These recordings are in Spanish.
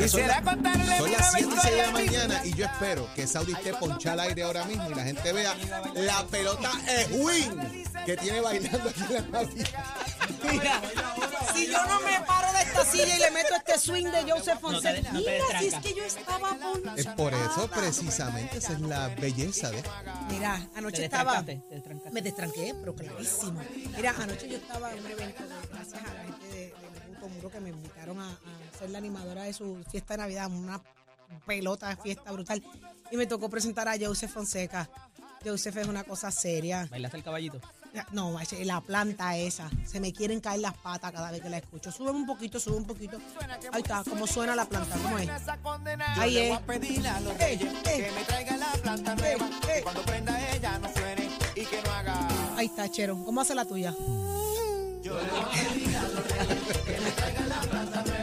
Quisiera contarle Son las 7 y 6 de la mañana y yo espero que Saudi esté ponchada al aire ahora mismo y la gente vea la pelota Win que tiene bailando aquí en la Navidad. Mira, si yo no me paro de esta silla y le meto este swing de Joseph Fonseca, mira, si es que yo estaba Es por eso precisamente esa es la belleza de Mira, anoche estaba. Me destranqué, pero clarísimo. Mira, anoche yo estaba en un evento, gracias a la gente de, de Muro que me invitaron a, a ser la animadora de su fiesta de Navidad, una pelota de fiesta brutal. Y me tocó presentar a Joseph Fonseca. Joseph es una cosa seria. ¿Bailaste el caballito? No, la planta esa. Se me quieren caer las patas cada vez que la escucho. Sube un poquito, sube un poquito. Ahí está, cómo suena la planta, ¿cómo es? esa condena. Ahí Yo le es. voy a pedir a los Eh, reyes eh. que me traigan la planta nueva,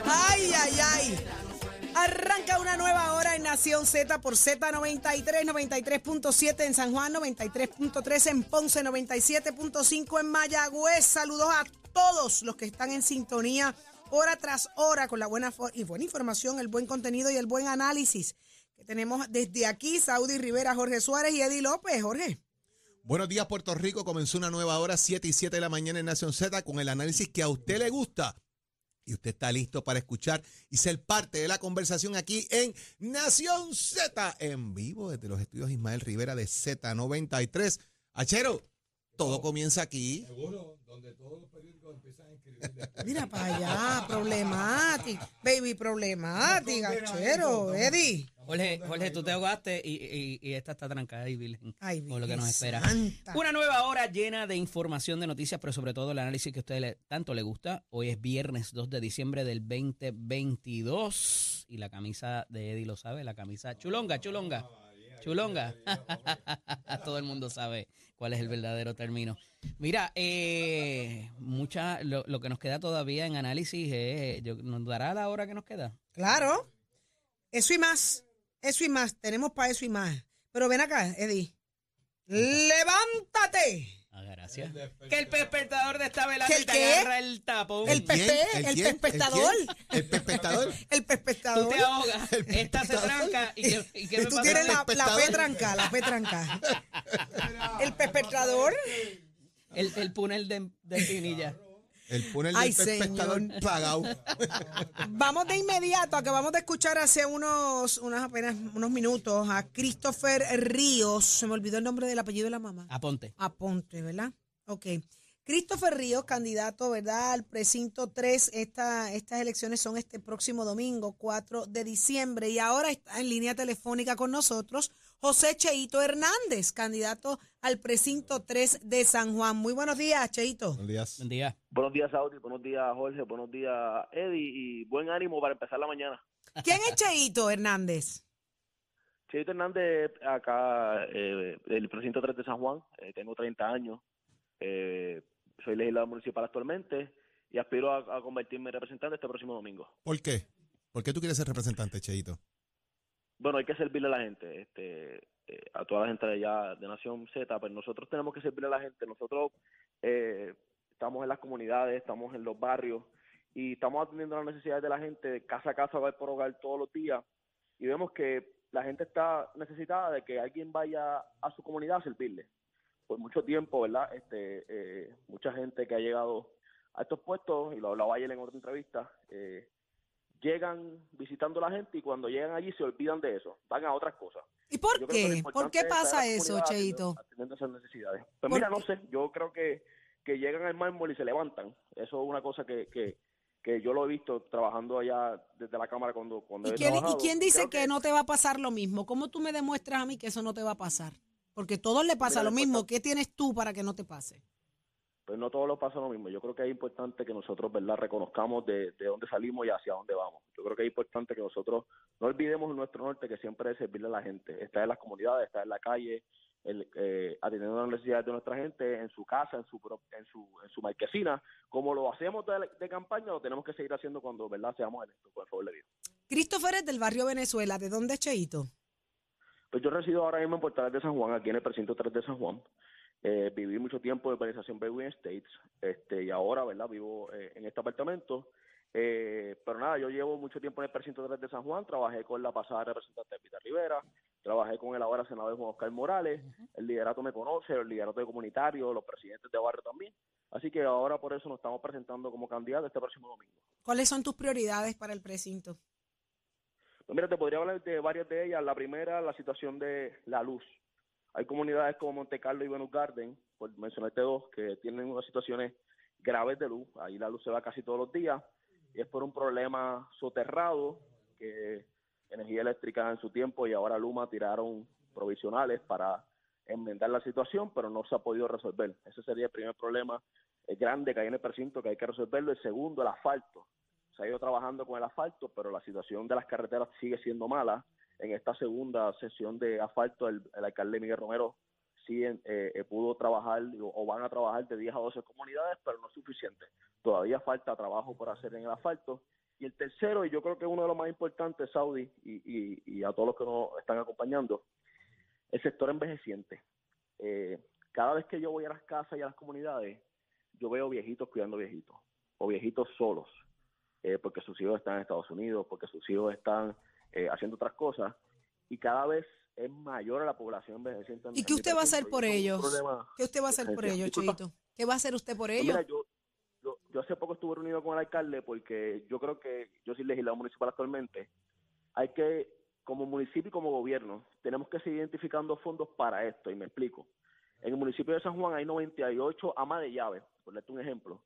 Ay, ay, ay. Arranca una nueva hora en Nación Z por Z93, 93.7 en San Juan, 93.3 en Ponce, 97.5 en Mayagüez. Saludos a todos los que están en sintonía hora tras hora con la buena y buena información, el buen contenido y el buen análisis que tenemos desde aquí, Saudi Rivera, Jorge Suárez y Eddie López. Jorge. Buenos días Puerto Rico, comenzó una nueva hora 7 y 7 de la mañana en Nación Z con el análisis que a usted le gusta. Y usted está listo para escuchar y ser parte de la conversación aquí en Nación Z, en vivo desde los estudios Ismael Rivera de Z93. Achero, todo comienza aquí. Mira para allá, problemática. Baby, problemática, chero, Eddie. Jorge, Jorge, tú te ahogaste y, y- y esta está trancada Virgen. Ay, por lo que nos espera. Santa. Una nueva hora llena de información, de noticias, pero sobre todo el análisis que a usted le- tanto le gusta. Hoy es viernes 2 de diciembre del 2022 y la camisa de Eddie lo sabe, la camisa chulonga, chulonga, chulonga. Todo el mundo sabe cuál es el verdadero término. Mira, eh, mucha, lo, lo que nos queda todavía en análisis es, yo- ¿nos dará la hora que nos queda? Claro, eso y más, eso y más, tenemos para eso y más. Pero ven acá, Eddie. ¡Levántate! Ah, gracias. Que el despertador de esta velada ¿Que y te qué? agarra el tapón. El ¿Quién? Pepe, el quién? pespectador. quién? ¿El pespectador? El Tú pespectador. te ahogas, El esta se tranca y, que- y que me Tú pasa tienes el la, la pespectador. petranca, la petranca. El pespectador. El, el túnel de, de Pinilla. El del pespectador señor. pagado. Vamos de inmediato, acabamos de escuchar hace unos, unos apenas unos minutos a Christopher Ríos. Se me olvidó el nombre del apellido de la mamá. Aponte. Aponte, ¿verdad? Ok. Christopher Ríos, candidato, ¿verdad? Al precinto 3. Esta, estas elecciones son este próximo domingo, 4 de diciembre. Y ahora está en línea telefónica con nosotros José Cheito Hernández, candidato al precinto 3 de San Juan. Muy buenos días, Cheito. Buenos días. Buen día. Buenos días, Saudi. Buenos días, Jorge. Buenos días, Eddie. Y buen ánimo para empezar la mañana. ¿Quién es Cheito Hernández? Cheito Hernández, acá eh, del precinto 3 de San Juan. Eh, tengo 30 años. Eh, soy legislador municipal actualmente y aspiro a, a convertirme en representante este próximo domingo. ¿Por qué? ¿Por qué tú quieres ser representante, Cheito? Bueno, hay que servirle a la gente, este, eh, a toda la gente de allá de Nación Z, pero nosotros tenemos que servirle a la gente. Nosotros eh, estamos en las comunidades, estamos en los barrios y estamos atendiendo las necesidades de la gente de casa a casa, hogar por hogar todos los días y vemos que la gente está necesitada de que alguien vaya a su comunidad a servirle. Por mucho tiempo, ¿verdad? Este, eh, mucha gente que ha llegado a estos puestos, y lo hablaba ayer en otra entrevista, eh, llegan visitando a la gente y cuando llegan allí se olvidan de eso, van a otras cosas. ¿Y por Yo qué? ¿Por qué pasa eso, Cheito? atendiendo- esas necesidades. Pues ¿Por mira, qué? no sé, yo creo que, que llegan al mármol y se levantan. Eso es una cosa que, que, que yo lo he visto trabajando allá desde la Cámara cuando, cuando ¿Y he quién, ¿Y quién dice que, no te va a pasar lo mismo? ¿Cómo tú me demuestras a mí que eso no te va a pasar? Porque todos le pasa Mira, lo mismo. ¿Qué tienes tú para que no te pase? Pues no todos los pasa lo mismo. Yo creo que es importante que nosotros, ¿verdad?, reconozcamos de, de dónde salimos y hacia dónde vamos. Yo creo que es importante que nosotros no olvidemos nuestro norte, que siempre es servirle a la gente. Estar en las comunidades, estar en la calle, el, eh, atendiendo las necesidades de nuestra gente en su casa, en su en su, en su marquesina. Como lo hacemos de, de campaña, lo tenemos que seguir haciendo cuando, ¿verdad?, seamos electos, por favor de Dios. Christopher es del barrio Venezuela. ¿De dónde es Cheito? Pues yo resido ahora mismo en Portales de San Juan, aquí en el precinto 3 de San Juan. Eh, viví mucho tiempo en la organización Bedouin States este, y ahora, ¿verdad? Vivo eh, en este apartamento. Eh, pero nada, yo llevo mucho tiempo en el precinto 3 de San Juan, trabajé con la pasada representante Pita Rivera, trabajé con el ahora senador Juan Oscar Morales, el liderato me conoce, el liderato de comunitario, los presidentes de barrio también. Así que ahora por eso nos estamos presentando como candidatos este próximo domingo. ¿Cuáles son tus prioridades para el precinto? Pues mira, te podría hablar de varias de ellas. La primera, la situación de la luz. Hay comunidades como Monte Carlo y Venus Garden, por mencionarte dos, que tienen unas situaciones graves de luz. Ahí la luz se va casi todos los días y es por un problema soterrado que Energía Eléctrica en su tiempo y ahora Luma tiraron provisionales para enmendar la situación, pero no se ha podido resolver. Ese sería el primer problema eh, grande que hay en el precinto que hay que resolverlo. El segundo, el asfalto se ha ido trabajando con el asfalto, pero la situación de las carreteras sigue siendo mala. En esta segunda sesión de asfalto, el, el alcalde Miguel Romero sí eh, eh, pudo trabajar o, van a trabajar de 10 a 12 comunidades, pero no es suficiente. Todavía falta trabajo por hacer en el asfalto. Y el tercero, y yo creo que uno de los más importantes, Saudi, y, y, y a todos los que nos están acompañando, el sector envejeciente. Eh, cada vez que yo voy a las casas y a las comunidades, yo veo viejitos cuidando viejitos, o viejitos solos, eh, porque sus hijos están en Estados Unidos, porque sus hijos están eh, haciendo otras cosas, y cada vez es mayor la población envejeciente. en- ¿Y qué usted va a hacer por ellos? ¿Qué usted va a hacer por ellos, Cheito? ¿Qué va a hacer usted por Pues ellos? mira, yo, yo, yo hace poco estuve reunido con el alcalde porque yo creo que yo soy legislador municipal actualmente. Hay que, como municipio y como gobierno, tenemos que seguir identificando fondos para esto, y me explico. En el municipio de San Juan hay 98 amas de llaves, por darte un ejemplo,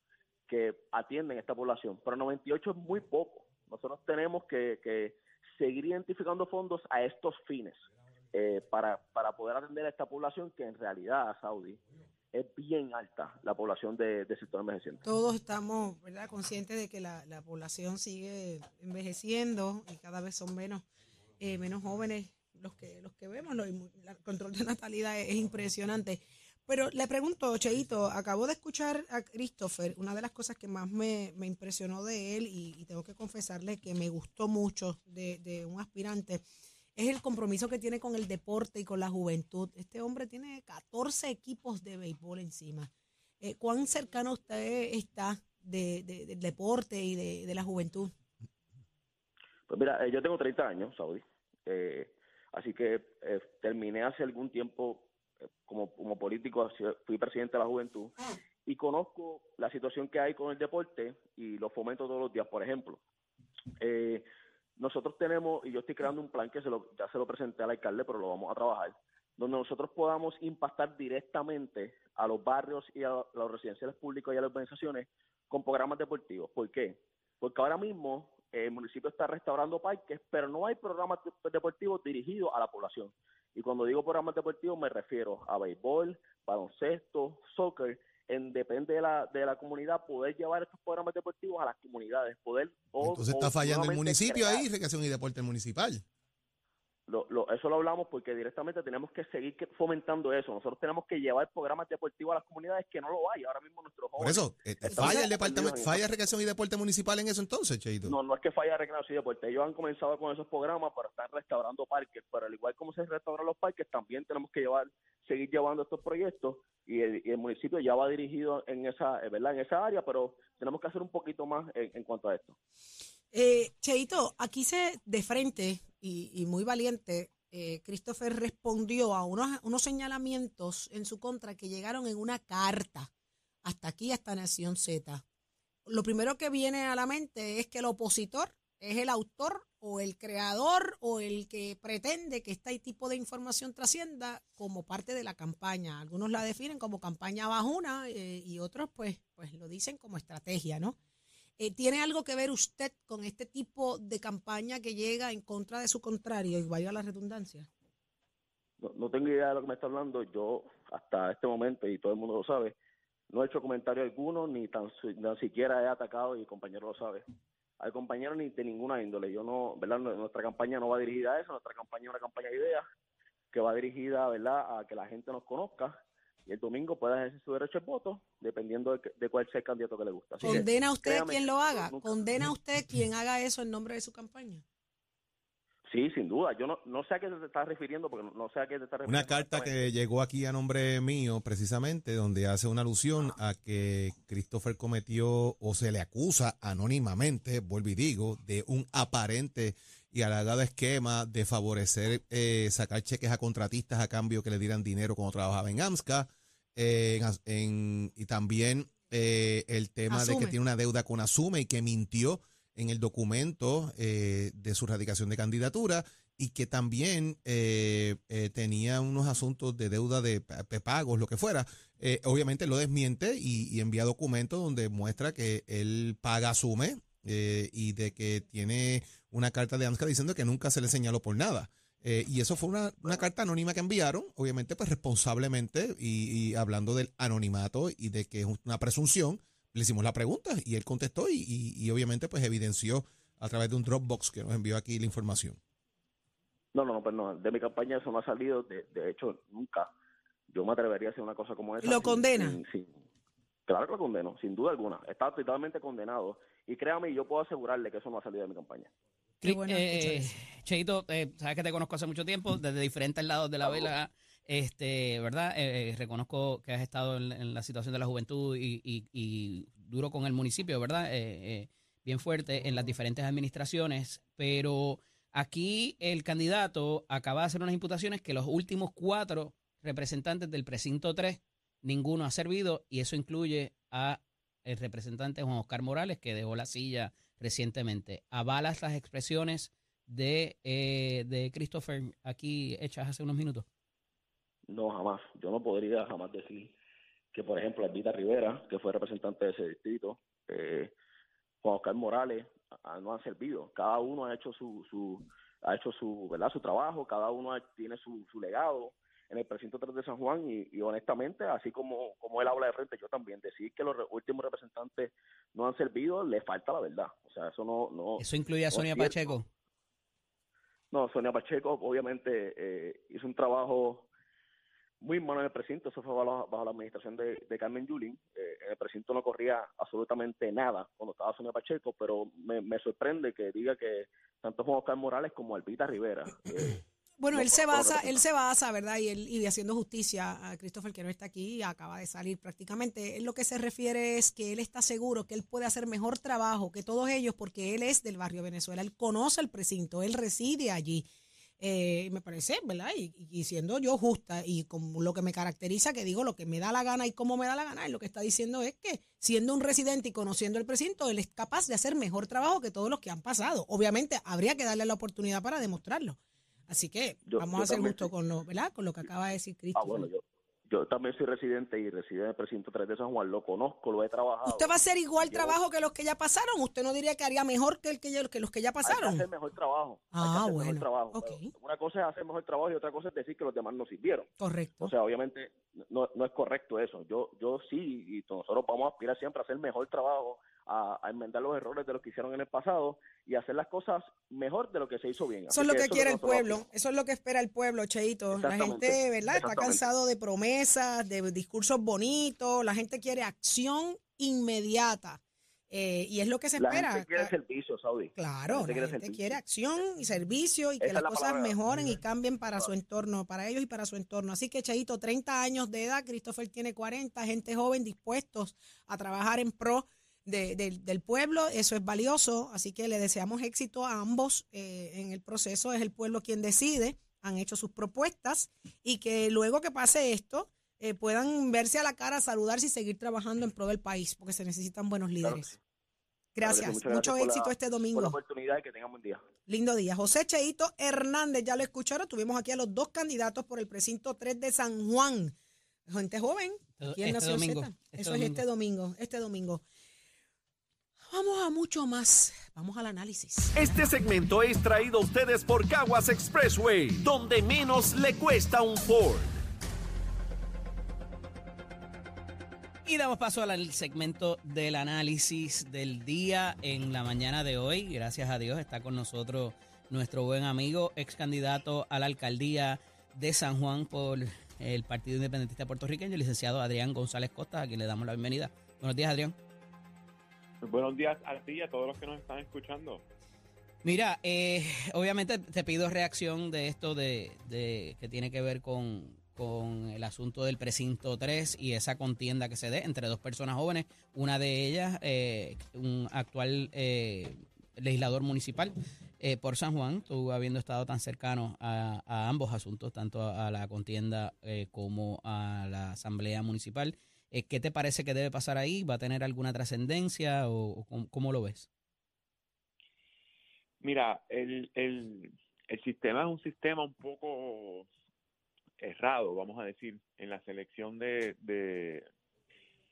que atienden a esta población, pero 98 es muy poco. Nosotros tenemos que, que seguir identificando fondos a estos fines eh, para, para poder atender a esta población que en realidad, Saudi, es bien alta la población de, de sector envejeciente. Todos estamos ¿verdad? conscientes de que la, la población sigue envejeciendo y cada vez son menos, eh, menos jóvenes los que, los que vemos. la- El control de natalidad es impresionante. Pero le pregunto, Cheito, acabo de escuchar a Christopher, una de las cosas que más me, me impresionó de él y, tengo que confesarle que me gustó mucho de, de un aspirante, es el compromiso que tiene con el deporte y con la juventud. Este hombre tiene 14 equipos de béisbol encima. Eh, ¿Cuán cercano usted está de, de- del deporte y de, de la juventud? Pues mira, eh, yo tengo 30 años, Saudi, eh, así que eh, terminé hace algún tiempo como, como político, fui presidente de la juventud y conozco la situación que hay con el deporte y lo fomento todos los días. Por ejemplo, eh, nosotros tenemos, y yo estoy creando un plan que se lo, ya se lo presenté al alcalde, pero lo vamos a trabajar, donde nosotros podamos impactar directamente a los barrios y a los residenciales públicos y a las organizaciones con programas deportivos. ¿Por qué? Porque ahora mismo eh, el municipio está restaurando parques, pero no hay programas de- deportivos dirigidos a la población. Y cuando digo programas deportivos me refiero a béisbol, baloncesto, soccer, en depende de la, de la comunidad poder llevar estos programas deportivos a las comunidades, poder o- Entonces está fallando el municipio crear- ahí, recreación y deporte municipal. Lo, lo- eso lo hablamos porque directamente tenemos que seguir fomentando eso. Nosotros tenemos que llevar programas deportivos a las comunidades que no lo hay. Ahora mismo nuestros Por jóvenes. eso, eh, Entonces, falla el departamento, en falla recreación y deporte municipal en eso entonces, Cheito. No, no es que falla recreación y deporte. Ellos han comenzado con esos programas para estar restaurando parques, pero al igual como se restauran los parques, también tenemos que llevar, seguir llevando estos proyectos y el, y el municipio ya va dirigido en esa, eh, ¿verdad? En esa área, pero tenemos que hacer un poquito más en, en cuanto a esto. Eh, Cheito, aquí se de frente y, y muy valiente, eh, Christopher respondió a unos, unos señalamientos en su contra que llegaron en una carta hasta aquí, hasta Nación Z. Lo primero que viene a la mente es que el opositor es el autor o el creador o el que pretende que este tipo de información trascienda como parte de la campaña. Algunos la definen como campaña bajuna eh, y otros pues, pues lo dicen como estrategia, ¿no? Eh, ¿Tiene algo que ver usted con este tipo de campaña que llega en contra de su contrario y vaya la redundancia? No, no tengo idea de lo que me está hablando. Yo, hasta este momento, y todo el mundo lo sabe, no he hecho comentario alguno, ni tan, ni siquiera he atacado, y el compañero lo sabe, al compañero ni de ninguna índole. Yo no, ¿verdad? Nu- Nuestra campaña no va dirigida a eso, nuestra campaña es una campaña de ideas que va dirigida, ¿verdad?, a que la gente nos conozca y el domingo pueda ejercer su derecho de voto, dependiendo de, que- de cuál sea el candidato que le gusta. Así que, ¿Condena usted a créame quien que lo haga? nunca- ¿Condena usted quien haga eso en nombre de su campaña? Sí, sin duda. Yo no, no sé a qué te estás refiriendo, porque no, no sé a qué te estás refiriendo. Una carta que llegó aquí a nombre mío, precisamente, donde hace una alusión a que Christopher cometió o se le acusa anónimamente, vuelvo y digo, de un aparente y halagado esquema de favorecer, eh, sacar cheques a contratistas a cambio que le dieran dinero cuando trabajaba en AMSCA. eh, en as- en- y también eh, el tema de que tiene una deuda con Asume y que mintió en el documento eh, de su radicación de candidatura y que también tenía unos asuntos de deuda de, pa- de pagos, lo que fuera. Obviamente lo desmiente y, y envía documentos donde muestra que él paga Asume eh, y de que tiene una carta de AMSCA diciendo que nunca se le señaló por nada. Eh, y eso fue una, una carta anónima que enviaron, obviamente pues responsablemente y, y hablando del anonimato y de que es una presunción, le hicimos la pregunta y él contestó y, y- y obviamente pues evidenció a través de un Dropbox que nos envió aquí la información. No, no, no, pero no, de mi campaña eso no ha salido, de, de hecho, nunca. Yo me atrevería a hacer una cosa como esa. ¿Lo sin- condena? sin- sin- claro que lo condeno, sin duda alguna. Está totalmente condenado. Y créame, yo puedo asegurarle que eso no ha salido de mi campaña. Qué bueno Eh. Cheito, eh, sabes que te conozco hace mucho tiempo, desde diferentes lados de la vela, este, ¿verdad? Eh, eh, reconozco que has estado en, en la situación de la juventud y, y- y duro con el municipio, ¿verdad? Eh, eh, bien fuerte en las diferentes administraciones, pero aquí el candidato acaba de hacer unas imputaciones que los últimos cuatro representantes del precinto 3, ninguno ha servido y eso incluye a el representante Juan Oscar Morales, que dejó la silla recientemente. ¿Avalas las expresiones de, eh, de Christopher aquí hechas hace unos minutos? No, jamás. Yo no podría jamás decir que, por ejemplo, Albita Rivera, que fue representante de ese distrito, eh, Juan Oscar Morales, a- no han servido. Cada uno ha hecho su, su ha hecho su, ¿verdad? su trabajo, cada uno tiene su, su legado en el precinto 3 de San Juan y, y honestamente, así como, como él habla de frente, yo también decir que los re- últimos representantes no han servido, le falta la verdad. O sea, eso no... no Eso incluye a Sonia. Pacheco. No, Sonia Pacheco obviamente eh, hizo un trabajo muy malo en el precinto, eso fue bajo, bajo la administración de, de Carmen Yulín. Eh, en el precinto no corría absolutamente nada cuando estaba Sonia Pacheco, pero me, me sorprende que diga que tanto Juan Oscar Morales como Albita Rivera. eh, Bueno, no él se basa, él se basa, ¿verdad? Y él y haciendo justicia a Christopher que no está aquí, acaba de salir prácticamente. Él lo que se refiere es que él está seguro que él puede hacer mejor trabajo que todos ellos porque él es del barrio Venezuela, él conoce el precinto, él reside allí. Eh, me parece, ¿verdad? Y, y siendo yo justa y con lo que me caracteriza, que digo lo que me da la gana y cómo me da la gana, él lo que está diciendo es que siendo un residente y conociendo el precinto, él es capaz de hacer mejor trabajo que todos los que han pasado. Obviamente, habría que darle la oportunidad para demostrarlo. Así que Yo- vamos yo a ser también justo sí. con lo, ¿verdad? Con lo que acaba de decir ah, Cristo. bueno, yo, yo también soy residente y reside en el precinto 3 de San Juan, lo conozco, lo he trabajado. ¿Usted va a hacer igual trabajo que los que ya pasaron? ¿Usted no diría que haría mejor que, el que, ya- que los que ya Hay que pasaron? hacer mejor trabajo. Ah, bueno, Mejor trabajo. ok. Pero Una cosa es hacer mejor trabajo y otra cosa es decir que los demás no sirvieron. Correcto. O sea, obviamente no, no es correcto eso. Yo yo sí, y nosotros vamos a aspirar siempre a hacer mejor trabajo, a, a enmendar los errores de los que hicieron en el pasado y hacer las cosas mejor de lo que se hizo bien. Eso Así es lo que quiere el pueblo, eso es lo que espera el pueblo, Cheito. La gente, ¿verdad? Está cansado de promesas, de discursos bonitos, la gente quiere acción inmediata. Eh, y es lo que se La espera. gente quiere servicio, Saudi. Claro, gente la quiere gente quiere acción y servicio y que las la cosas palabra. mejoren y cambien para su entorno, para ellos y para su entorno. Así que, Cheito, 30 años de edad, Christopher tiene 40, gente joven dispuestos a trabajar en pro de- del- del pueblo, eso es valioso, así que le deseamos éxito a ambos eh, en el proceso, es el pueblo quien decide, han hecho sus propuestas y que luego que pase esto eh, puedan verse a la cara, saludarse y seguir trabajando en pro del país, porque se necesitan buenos Claro líderes. Gracias. Mucho gracias por la- éxito este Por la domingo. oportunidad y que tengan buen día. Lindo día. José Cheito Hernández, ya lo escucharon. Tuvimos aquí a los dos candidatos por el precinto 3 de San Juan. Gente joven. Aquí en Este Nación domingo, Z. este Eso es este domingo. Este domingo. Vamos a mucho más. Vamos al análisis. Este segmento es traído a ustedes por Caguas Expressway, donde menos le cuesta un Ford. Y damos paso al segmento del análisis del día en la mañana de hoy. Gracias a Dios está con nosotros nuestro buen amigo, ex candidato a la alcaldía de San Juan por el Partido Independentista Puertorriqueño, el licenciado Adrián González Costa, a quien le damos la bienvenida. Buenos días, Adrián. Buenos días a ti y a todos los que nos están escuchando. Mira, eh, obviamente te pido reacción de esto de, de- que tiene que ver con, con el asunto del precinto 3 y esa contienda que se dé entre dos personas jóvenes, una de ellas eh, un actual eh, legislador municipal eh, por San Juan, tú habiendo estado tan cercano a, ambos asuntos, tanto a, a la contienda eh, como a la asamblea municipal. Eh, ¿Qué te parece que debe pasar ahí? ¿Va a tener alguna trascendencia o, cómo- lo ves? Mira, el, el, el sistema es un sistema un poco errado, vamos a decir, en la selección de, de,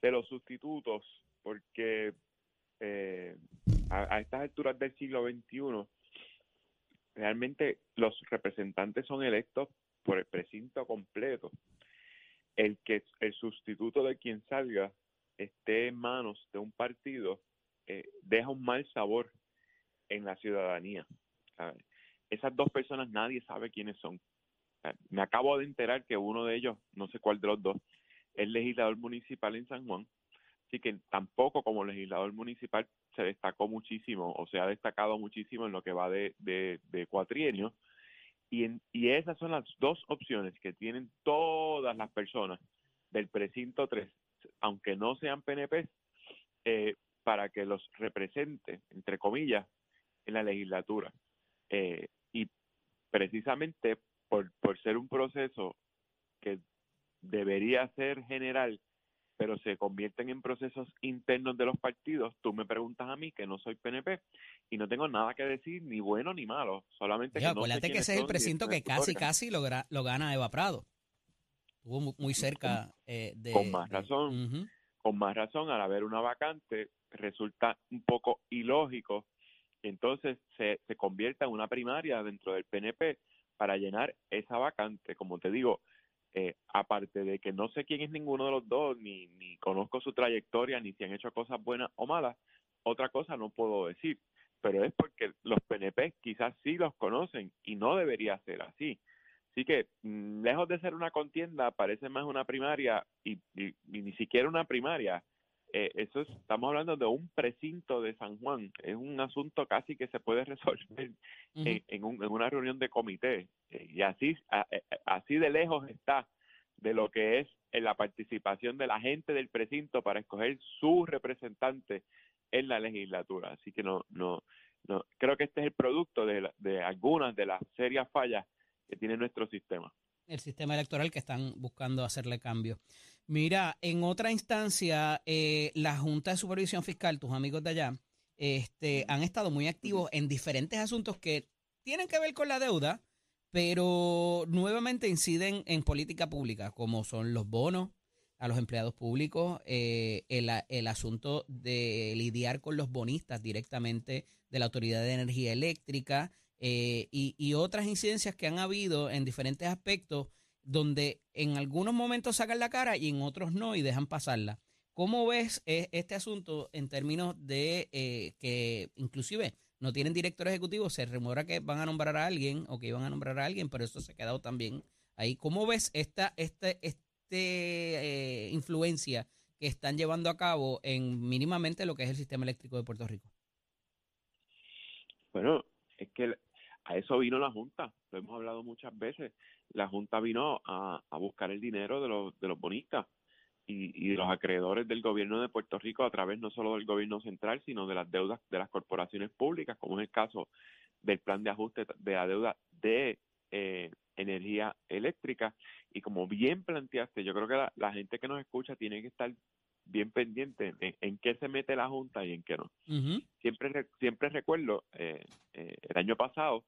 de los sustitutos, porque eh, a, a estas alturas del siglo XXI, realmente los representantes son electos por el precinto completo. El que el sustituto de quien salga esté en manos de un partido eh, deja un mal sabor en la ciudadanía. Esas dos personas nadie sabe quiénes son. Me acabo de enterar que uno de ellos, no sé cuál de los dos, es legislador municipal en San Juan, así que tampoco como legislador municipal se destacó muchísimo o se ha destacado muchísimo en lo que va de, de, de cuatrienio. Y, en- y esas son las dos opciones que tienen todas las personas del precinto 3, aunque no sean PNP, eh, para que los represente, entre comillas, en la legislatura. Eh, y precisamente por, por ser un proceso que debería ser general, pero se convierten en procesos internos de los partidos, tú me preguntas a mí que no soy PNP y no tengo nada que decir, ni bueno ni malo, solamente que no sé acuérdate que ese es el precinto que casi, casi lo, lo gana Eva Prado. Estuvo mu- muy cerca eh, de... Con más de- razón. Con más razón, al haber una vacante, resulta un poco ilógico que entonces se, se convierta en una primaria dentro del PNP para llenar esa vacante. Como te digo, eh, aparte de que no sé quién es ninguno de los dos, ni, conozco su trayectoria, ni si han hecho cosas buenas o malas, otra cosa no puedo decir. Pero es porque los PNP quizás sí los conocen y no debería ser así. Así que, mm, lejos de ser una contienda, parece más una primaria y- y ni siquiera una primaria. Eh, eso es, estamos hablando de un precinto de San Juan. Es un asunto casi que se puede resolver en, en un- en una reunión de comité. Eh, y así, a- a- así de lejos está de lo que es eh, la participación de la gente del precinto para escoger su representante en la legislatura. Así que no, no, no creo que este es el producto de, la- de algunas de las serias fallas que tiene nuestro sistema. el sistema electoral que están buscando hacerle cambio. Mira, en otra instancia, eh, la Junta de Supervisión Fiscal, tus amigos de allá, este, han estado muy activos en diferentes asuntos que tienen que ver con la deuda, pero nuevamente inciden en política pública, como son los bonos a los empleados públicos, eh, el, asunto de lidiar con los bonistas directamente de la Autoridad de Energía Eléctrica, eh, y otras incidencias que han habido en diferentes aspectos donde en algunos momentos sacan la cara y en otros no y dejan pasarla. ¿Cómo ves eh, este asunto en términos de eh, que inclusive no tienen director ejecutivo? Se rumora que van a nombrar a alguien o que iban a nombrar a alguien, pero eso se ha quedado también ahí. ¿Cómo ves esta este, este eh, influencia que están llevando a cabo en mínimamente lo que es el sistema eléctrico de Puerto Rico? Bueno, es que a eso vino la Junta, lo hemos hablado muchas veces. La Junta vino a, a buscar el dinero de los, de los bonistas y, y de los acreedores del gobierno de Puerto Rico a través no solo del gobierno central, sino de las deudas de las corporaciones públicas, como es el caso del plan de ajuste de la deuda de eh, energía eléctrica. Y como bien planteaste, yo creo que la, la gente que nos escucha tiene que estar bien pendiente en, en qué se mete la Junta y en qué no. Ujú. Siempre, re- siempre recuerdo eh, eh, el año pasado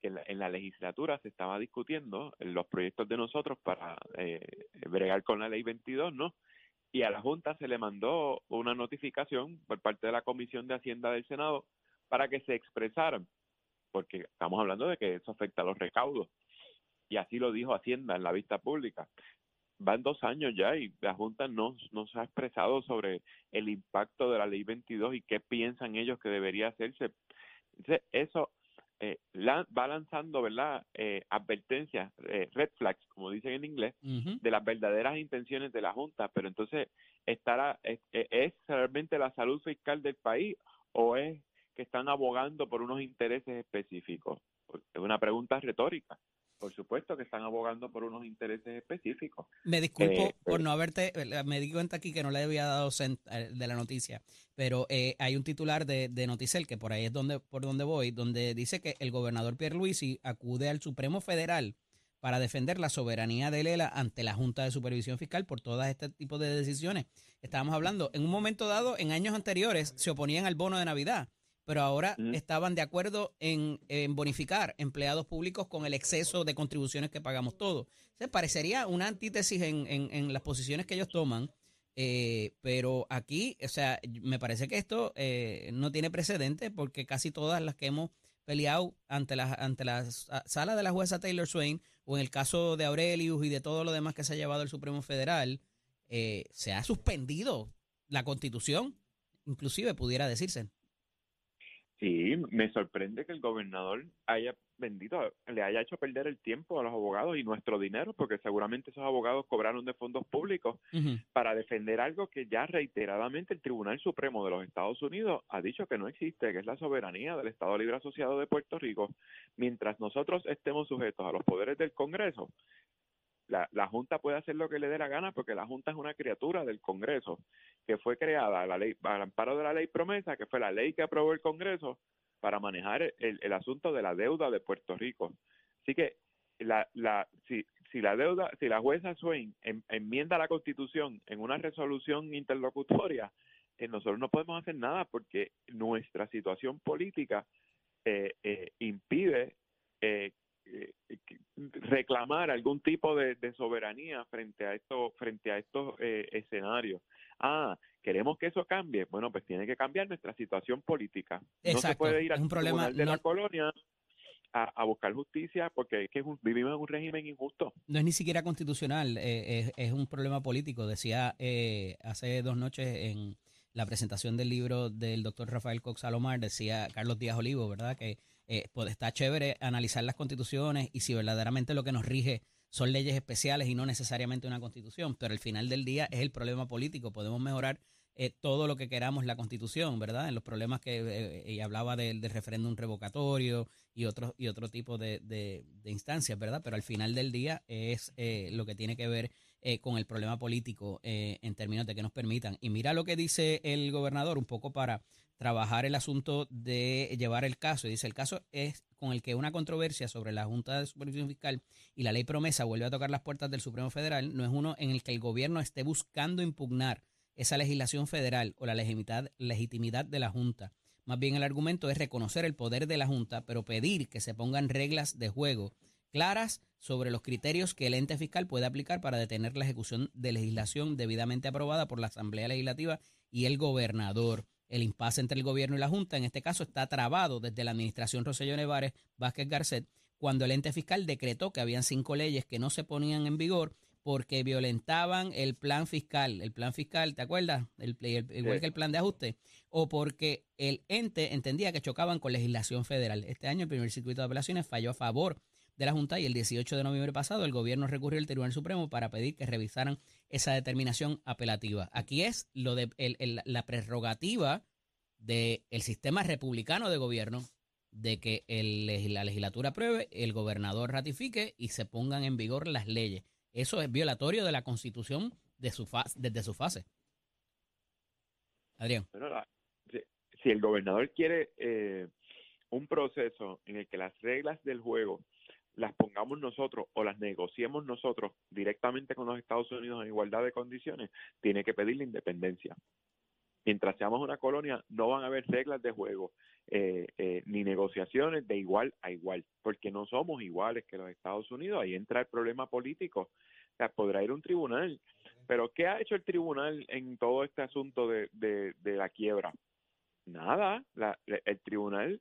que en la, en la legislatura se estaba discutiendo los proyectos de nosotros para eh, bregar con la ley 22, ¿no? Y a la Junta se le mandó una notificación por parte de la Comisión de Hacienda del Senado para que se expresaran, porque estamos hablando de que eso afecta a los recaudos. Y así lo dijo Hacienda en la vista pública. Van dos años ya y la Junta no, no se ha expresado sobre el impacto de la ley 22 y qué piensan ellos que debería hacerse. Entonces, eso eh, la- va lanzando, ¿verdad? Eh, advertencias, eh, red flags, como dicen en inglés, de las verdaderas intenciones de la Junta, pero entonces estará es, es realmente la salud fiscal del país o es que están abogando por unos intereses específicos. Es una pregunta retórica. Por supuesto que están abogando por unos intereses específicos. Me disculpo Eh, por eh. no haberte, eh, me di cuenta aquí que no le había dado de la noticia, pero eh, hay un titular de, de Noticel, que por ahí es donde, por donde voy, donde dice que el gobernador Pierluisi acude al Supremo Federal para defender la soberanía de Lela ante la Junta de Supervisión Fiscal por todo este tipo de decisiones. Estábamos hablando, en un momento dado, en años anteriores, se oponían al bono de Navidad, pero ahora estaban de acuerdo en, en bonificar empleados públicos con el exceso de contribuciones que pagamos todos. Se parecería una antítesis en, en- en las posiciones que ellos toman, eh, pero aquí, o sea, me parece que esto eh, no tiene precedente porque casi todas las que hemos peleado ante la, ante la sa- sala de la jueza Taylor Swain o en el caso de Aurelius y de todo lo demás que se ha llevado el Supremo Federal, eh, se ha suspendido la constitución, inclusive pudiera decirse. Sí, me sorprende que el gobernador haya vendido, le haya hecho perder el tiempo a los abogados y nuestro dinero, porque seguramente esos abogados cobraron de fondos públicos para defender algo que ya reiteradamente el Tribunal Supremo de los Estados Unidos ha dicho que no existe, que es la soberanía del Estado Libre Asociado de Puerto Rico. Mientras nosotros estemos sujetos a los poderes del Congreso, la, la Junta puede hacer lo que le dé la gana porque la Junta es una criatura del Congreso que fue creada a la ley, al amparo de la ley promesa, que fue la ley que aprobó el Congreso para manejar el, el asunto de la deuda de Puerto Rico. Así que la, la, si, si la deuda, si la jueza Swain en- enmienda la Constitución en una resolución interlocutoria, eh, nosotros no podemos hacer nada porque nuestra situación política eh, eh, impide eh, reclamar algún tipo de, de soberanía frente a esto, frente a estos eh, escenarios. Ah, queremos que eso cambie. Bueno, pues tiene que cambiar nuestra situación política. no se Exacto, puede ir al un problema, de la colonia a, a buscar justicia porque es que vivimos en un régimen injusto. No es ni siquiera constitucional, eh, es, es un problema político. Decía eh, hace dos noches en la presentación del libro del doctor Rafael Cox Salomar, decía Carlos Díaz Olivo, ¿verdad? Que eh, pues está chévere analizar las constituciones y si verdaderamente lo que nos rige son leyes especiales y no necesariamente una constitución, pero al final del día es el problema político. Podemos mejorar eh, todo lo que queramos la constitución, ¿verdad? En los problemas que eh, ella hablaba del, referéndum revocatorio y otro, y otro tipo de, instancias, ¿verdad? Pero al final del día es eh, lo que tiene que ver eh, con el problema político eh, en términos de que nos permitan. Y mira lo que dice el gobernador un poco para trabajar el asunto de llevar el caso. Y dice, el caso es con el que una controversia sobre la Junta de Supervisión Fiscal y la ley promesa vuelve a tocar las puertas del Supremo Federal, no es uno en el que el gobierno esté buscando impugnar esa legislación federal o la legitimidad, legitimidad de la Junta. Más bien el argumento es reconocer el poder de la Junta, pero pedir que se pongan reglas de juego claras sobre los criterios que el ente fiscal puede aplicar para detener la ejecución de legislación debidamente aprobada por la Asamblea Legislativa y el gobernador. El impasse entre el gobierno y la Junta, en este caso, está trabado desde la administración Roselló Nevares Vázquez Garcet, cuando el ente fiscal decretó que habían cinco leyes que no se ponían en vigor porque violentaban el plan fiscal. El plan fiscal, ¿te acuerdas? El, el- igual Sí. que el plan de ajuste. O porque el ente entendía que chocaban con legislación federal. Este año el primer circuito de apelaciones falló a favor de la Junta y el 18 de noviembre pasado el gobierno recurrió al Tribunal Supremo para pedir que revisaran esa determinación apelativa. Aquí es lo de el- el- la prerrogativa del sistema republicano de gobierno de que la legislatura apruebe, el gobernador ratifique y se pongan en vigor las leyes. Eso es violatorio de la Constitución de su fa- desde su fase. Adrián. Si, si el gobernador quiere eh, un proceso en el que las reglas del juego las pongamos nosotros o las negociemos nosotros directamente con los Estados Unidos en igualdad de condiciones, tiene que pedir la independencia. Mientras seamos una colonia, no van a haber reglas de juego eh, eh, ni negociaciones de igual a igual, porque no somos iguales que los Estados Unidos. Ahí entra el problema político. Podrá ir un tribunal. Pero, ¿qué ha hecho el tribunal en todo este asunto de, de, la quiebra? Nada. La, el tribunal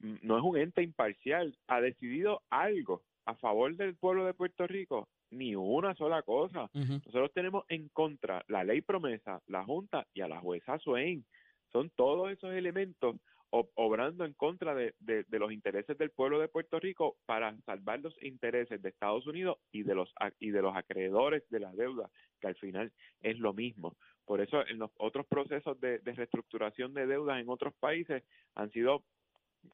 no es un ente imparcial. Ha decidido algo a favor del pueblo de Puerto Rico ni una sola cosa. Nosotros tenemos en contra la ley promesa, la Junta y a la jueza Swain. Son todos esos elementos obrando en contra de, de- de los intereses del pueblo de Puerto Rico para salvar los intereses de Estados Unidos y de los y de los acreedores de la deuda, que al final es lo mismo. Por eso en los otros procesos de, de reestructuración de deudas en otros países han sido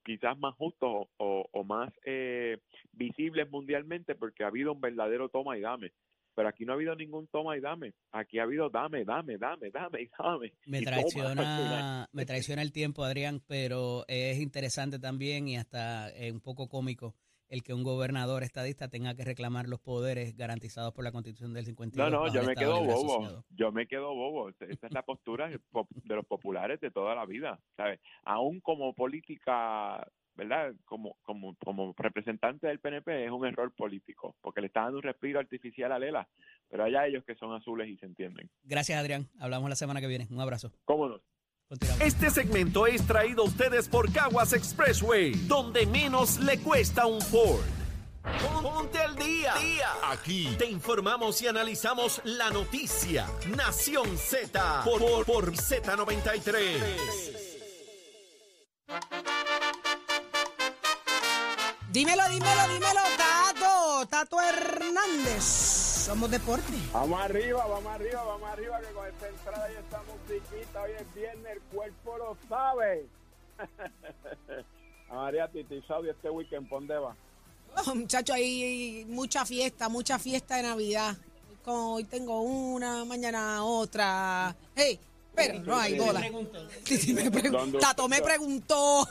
quizás más justos o, o- o más eh, visibles mundialmente porque ha habido un verdadero toma y dame. Pero aquí no ha habido ningún toma y dame. Aquí ha habido dame, dame, dame, dame y dame. Me y traiciona, me traiciona el tiempo, Adrián, pero es interesante también y hasta eh, un poco cómico el que un gobernador estadista tenga que reclamar los poderes garantizados por la Constitución del 52. No, no, yo me quedo bobo. Asociado. Yo me quedo bobo. Esa es la postura de los populares de toda la vida, ¿sabes? Aún como política, ¿verdad? Como como como representante del PNP es un error político, porque le está dando un respiro artificial a Lela, pero allá ellos que son azules y se entienden. Gracias, Adrián. Hablamos la semana que viene. Un abrazo. ¿Cómo no? Este segmento es traído a ustedes por Caguas Expressway, donde menos le cuesta un Ford. Ponte al día. Aquí te informamos y analizamos la noticia. Nación Z por, por, por Z93. Dímelo, dímelo, dímelo, Tato, Tato Hernández. Somos deporte. Vamos arriba, vamos arriba, vamos arriba, que con esta entrada y esta musiquita, hoy es viernes, el cuerpo lo sabe. A María Titi, Saudi, este weekend, ¿por dónde va? Oh, muchacho, hay mucha fiesta, mucha fiesta de Navidad. Como hoy tengo una, mañana otra. Hey, pero no hay bola. Titi me pregun- ¿Dónde Tato me preguntó.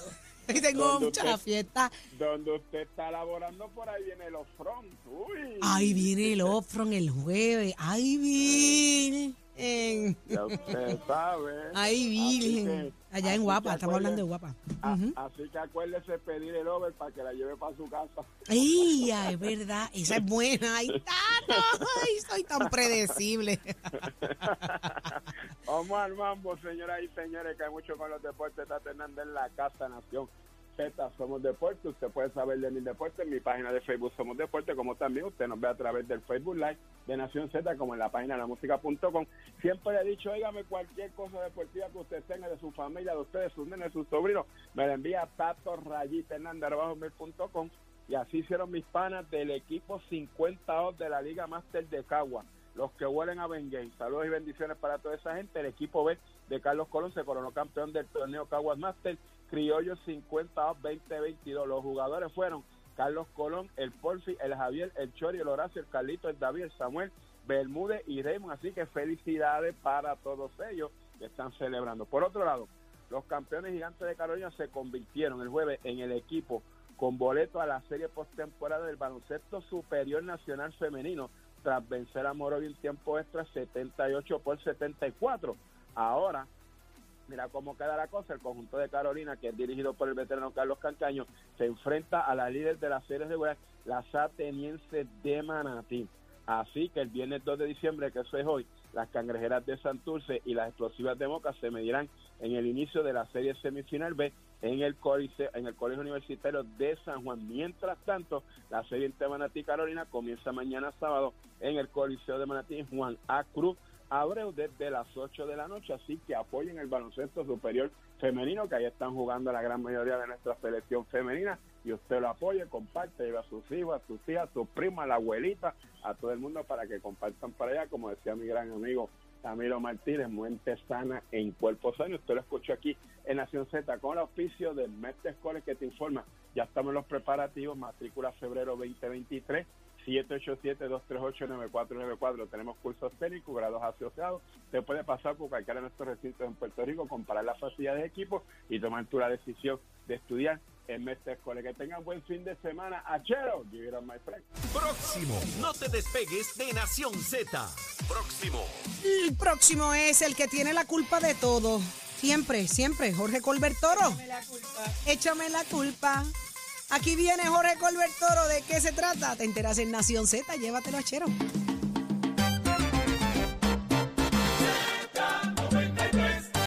Y tengo ¿Dónde mucha usted- fiesta. Donde usted está laborando, por ahí viene los front. Uy. Ahí viene el Ofron el jueves. Ahí viene. En- Ya usted sabe. Ahí Virgen. que- Allá en Guapa, estamos hablando de Guapa. a-. Así que acuérdese pedir el over para que la lleve para su casa. Ay, es verdad, esa es buena. Ay, Tato, ay, soy tan predecible. Vamos al mambo, señoras y señores, que hay mucho con los deportes. Está Hernández en la Casa Nación Z, Somos Deporte. Usted puede saber de mi deporte en mi página de Facebook Somos Deporte, como también usted nos ve a través del Facebook Live de Nación Z, como en la página de la música.com. Siempre le he dicho, óigame, cualquier cosa deportiva que usted tenga de su familia, de ustedes, sus nenes, sus sobrinos, me la envía a Tato Rayita Hernández. Y así hicieron mis panas del equipo 52 de la Liga Master de Cagua los que huelen a Bengay. Saludos y bendiciones para toda esa gente. El equipo B de Carlos Colón se coronó campeón del torneo Caguas Master Criollo 50 2022. Los jugadores fueron Carlos Colón, el Porfi, el Javier, el Chori, el Horacio, el Carlito, el David, el Samuel, Bermúdez y Raymond. Así que felicidades para todos ellos que están celebrando. Por otro lado, los campeones gigantes de Carolina se convirtieron el jueves en el equipo con boleto a la serie postemporada del baloncesto superior nacional femenino tras vencer a Morovia en tiempo extra 78 por 74. Ahora, mira cómo queda la cosa, el conjunto de Carolina, que es dirigido por el veterano Carlos Cancaño, se enfrenta a la líder de la serie regular, la Sateniense de Manatí. Así que el viernes 2 de diciembre, que eso es hoy, las cangrejeras de Santurce y las explosivas de Moca se medirán en el inicio de la serie semifinal B en el, coliseo, en el Colegio Universitario de San Juan. Mientras tanto, la serie entre Manatí y Carolina comienza mañana sábado en el Coliseo de Manatí Juan A. Cruz Abreu desde las 8 de la noche, así que apoyen el baloncesto superior femenino, que ahí están jugando la gran mayoría de nuestra selección femenina, y usted lo apoye, comparte, lleva a sus hijos, a sus tías, a sus primas, a la abuelita, a todo el mundo para que compartan para allá, como decía mi gran amigo Camilo Martínez, mente sana en cuerpo sano. Usted lo escuchó aquí en Nación Z con el auspicio del Mestre Escoles que te informa. Ya estamos en los preparativos, matrícula febrero 2023. 787-238-9494. Tenemos cursos técnicos, grados asociados. Usted puede pasar por cualquiera de nuestros recintos en Puerto Rico, comparar las facilidades de equipo y tomar tú la decisión de estudiar en Mestre Escuela. Que tengan buen fin de semana. Achero, give it my friend. Próximo. No te despegues de Nación Z. Próximo. El próximo es el que tiene la culpa de todo. Siempre, siempre, Jorge Colbert Toro. Échame la culpa. Aquí viene Jorge Colbert Toro. ¿De qué se trata? Te enteras en Nación Z. Llévatelo, achero.